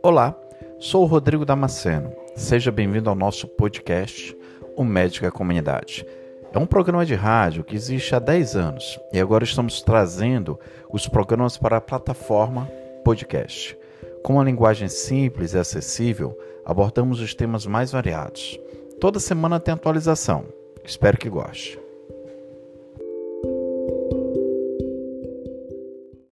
Olá, sou o Rodrigo Damasceno. Seja bem-vindo ao nosso podcast, O Médico e a Comunidade. É um programa de rádio que existe há 10 anos e agora estamos trazendo os programas para a plataforma podcast. Com uma linguagem simples e acessível, abordamos os temas mais variados. Toda semana tem atualização. Espero que goste.